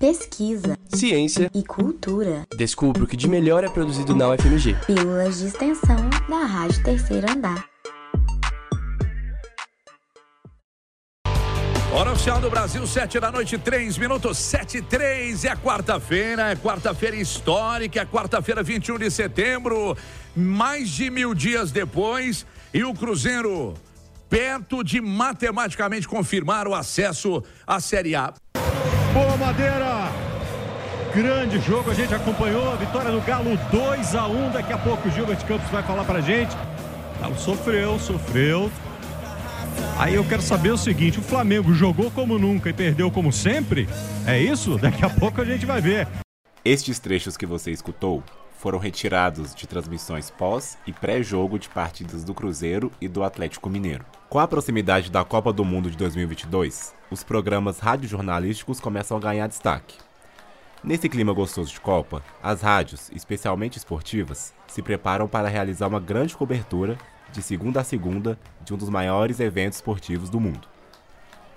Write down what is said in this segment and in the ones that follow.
pesquisa, ciência e cultura. Descubra o que de melhor é produzido na UFMG. Pílulas de extensão da Rádio Terceiro Andar. Hora oficial do Brasil, 7 da noite, 3 minutos, 7 e 3. É quarta-feira, é quarta-feira histórica, é quarta-feira, 21 de setembro. Mais de mil dias depois, e o Cruzeiro perto de matematicamente confirmar o acesso à Série A. Boa Madeira! Grande jogo, a gente acompanhou a vitória do Galo 2 a 1 Daqui a pouco o Gilbert Campos vai falar pra gente. Galo sofreu, sofreu. Aí eu quero saber o seguinte: o Flamengo jogou como nunca e perdeu como sempre? É isso? Daqui a pouco a gente vai ver. Estes trechos que você escutou foram retirados de transmissões pós e pré-jogo de partidas do Cruzeiro e do Atlético Mineiro. Com a proximidade da Copa do Mundo de 2022, os programas radiojornalísticos começam a ganhar destaque. Nesse clima gostoso de Copa, as rádios, especialmente esportivas, se preparam para realizar uma grande cobertura, de segunda a segunda, de um dos maiores eventos esportivos do mundo.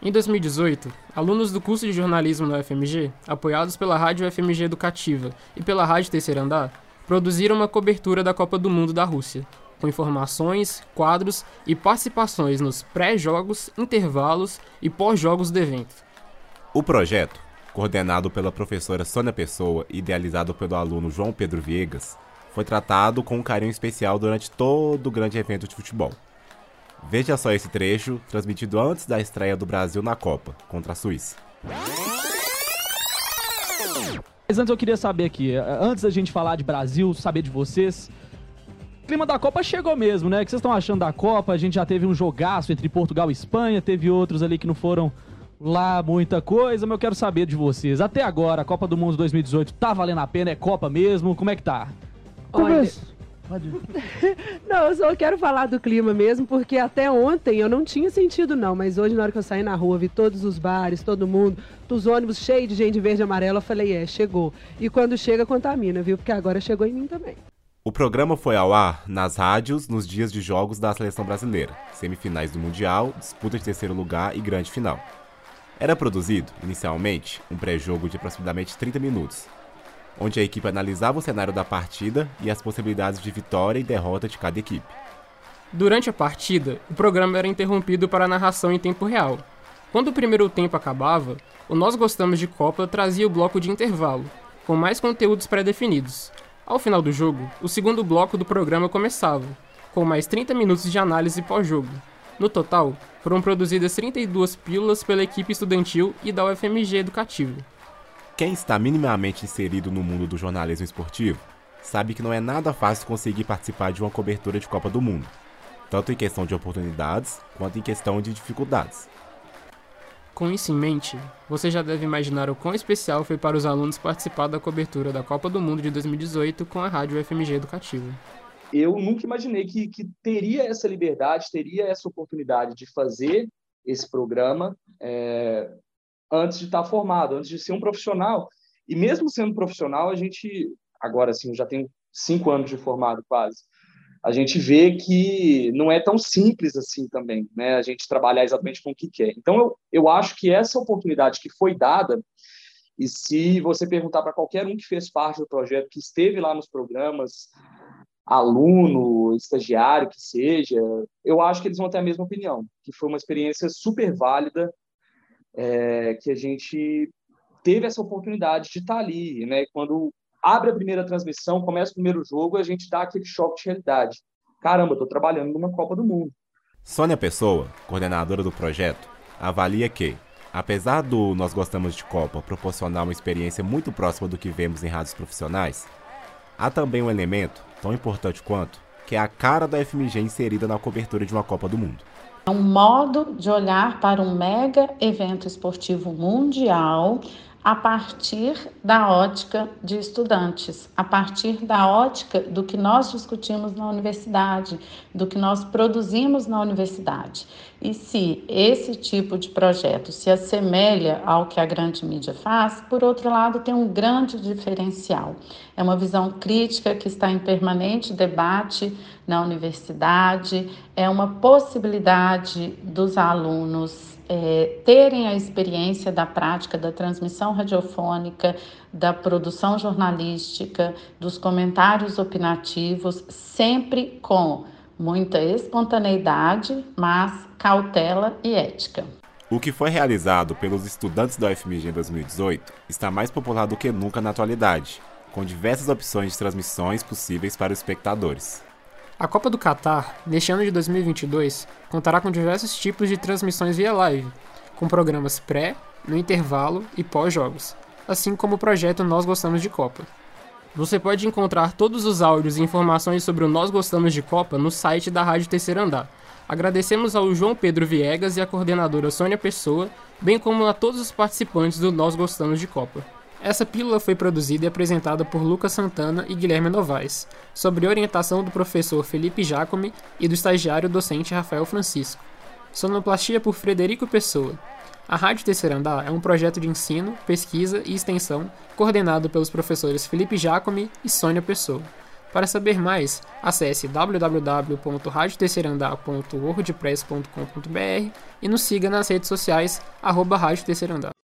Em 2018, alunos do curso de jornalismo na UFMG, apoiados pela Rádio UFMG Educativa e pela Rádio Terceiro Andar, produziram uma cobertura da Copa do Mundo da Rússia, com informações, quadros e participações nos pré-jogos, intervalos e pós-jogos do evento. O projeto, coordenado pela professora Sônia Pessoa e idealizado pelo aluno João Pedro Viegas, foi tratado com um carinho especial durante todo o grande evento de futebol. Veja só esse trecho, transmitido antes da estreia do Brasil na Copa, contra a Suíça. Mas antes eu queria saber aqui, antes da gente falar de Brasil, saber de vocês, clima da Copa chegou mesmo, né? O que vocês estão achando da Copa? A gente já teve um jogaço entre Portugal e Espanha, teve outros ali que não foram lá muita coisa, mas eu quero saber de vocês. Até agora, a Copa do Mundo 2018 tá valendo a pena? É Copa mesmo? Como é que tá? Olha... não, eu só quero falar do clima mesmo, porque até ontem eu não tinha sentido não, mas hoje na hora que eu saí na rua, vi todos os bares, todo mundo, os ônibus cheios de gente verde e amarela, eu falei, é, chegou. E quando chega, contamina, viu? Porque agora chegou em mim também. O programa foi ao ar nas rádios nos dias de jogos da seleção brasileira, semifinais do Mundial, disputa de terceiro lugar e grande final. Era produzido, inicialmente, um pré-jogo de aproximadamente 30 minutos, onde a equipe analisava o cenário da partida e as possibilidades de vitória e derrota de cada equipe. Durante a partida, o programa era interrompido para a narração em tempo real. Quando o primeiro tempo acabava, o Nós Gostamos de Copa trazia o bloco de intervalo, com mais conteúdos pré-definidos, ao final do jogo, o segundo bloco do programa começava, com mais 30 minutos de análise pós-jogo. No total, foram produzidas 32 pílulas pela equipe estudantil e da UFMG Educativo. Quem está minimamente inserido no mundo do jornalismo esportivo sabe que não é nada fácil conseguir participar de uma cobertura de Copa do Mundo, tanto em questão de oportunidades quanto em questão de dificuldades. Com isso em mente, você já deve imaginar o quão especial foi para os alunos participar da cobertura da Copa do Mundo de 2018 com a Rádio FMG Educativa. Eu nunca imaginei que, que teria essa liberdade, teria essa oportunidade de fazer esse programa é, antes de estar formado, antes de ser um profissional. E mesmo sendo profissional, a gente, agora eu já tenho cinco anos de formado quase, a gente vê que não é tão simples assim também, né? A gente trabalhar exatamente com o que quer. Então, eu, eu acho que essa oportunidade que foi dada, e se você perguntar para qualquer um que fez parte do projeto, que esteve lá nos programas, aluno, estagiário, que seja, eu acho que eles vão ter a mesma opinião, que foi uma experiência super válida, é, que a gente teve essa oportunidade de estar ali, né? Quando abre a primeira transmissão, começa o primeiro jogo, a gente dá aquele choque de realidade. Caramba, estou trabalhando numa Copa do Mundo. Sônia Pessoa, coordenadora do projeto, avalia que, apesar do Nós Gostamos de Copa proporcionar uma experiência muito próxima do que vemos em rádios profissionais, há também um elemento, tão importante quanto, que é a cara da FMG inserida na cobertura de uma Copa do Mundo. É um modo de olhar para um mega evento esportivo mundial a partir da ótica de estudantes, a partir da ótica do que nós discutimos na universidade, do que nós produzimos na universidade. E se esse tipo de projeto se assemelha ao que a grande mídia faz, por outro lado, tem um grande diferencial. É uma visão crítica que está em permanente debate na universidade, é uma possibilidade dos alunos é, terem a experiência da prática da transmissão radiofônica, da produção jornalística, dos comentários opinativos, sempre com muita espontaneidade, mas cautela e ética. O que foi realizado pelos estudantes da UFMG em 2018 está mais popular do que nunca na atualidade, com diversas opções de transmissões possíveis para os espectadores. A Copa do Catar, neste ano de 2022, contará com diversos tipos de transmissões via live, com programas pré, no intervalo e pós-jogos, assim como o projeto Nós Gostamos de Copa. Você pode encontrar todos os áudios e informações sobre o Nós Gostamos de Copa no site da Rádio Terceiro Andar. Agradecemos ao João Pedro Viegas e à coordenadora Sônia Pessoa, bem como a todos os participantes do Nós Gostamos de Copa. Essa pílula foi produzida e apresentada por Lucas Santana e Guilherme Novaes, sob orientação do professor Felipe Jacome e do estagiário docente Rafael Francisco. Sonoplastia por Frederico Pessoa. A Rádio Terceiro Andar é um projeto de ensino, pesquisa e extensão coordenado pelos professores Felipe Jacome e Sônia Pessoa. Para saber mais, acesse www.radioterceirandar.wordpress.com.br e nos siga nas redes sociais, arroba Rádio Terceiro Andar.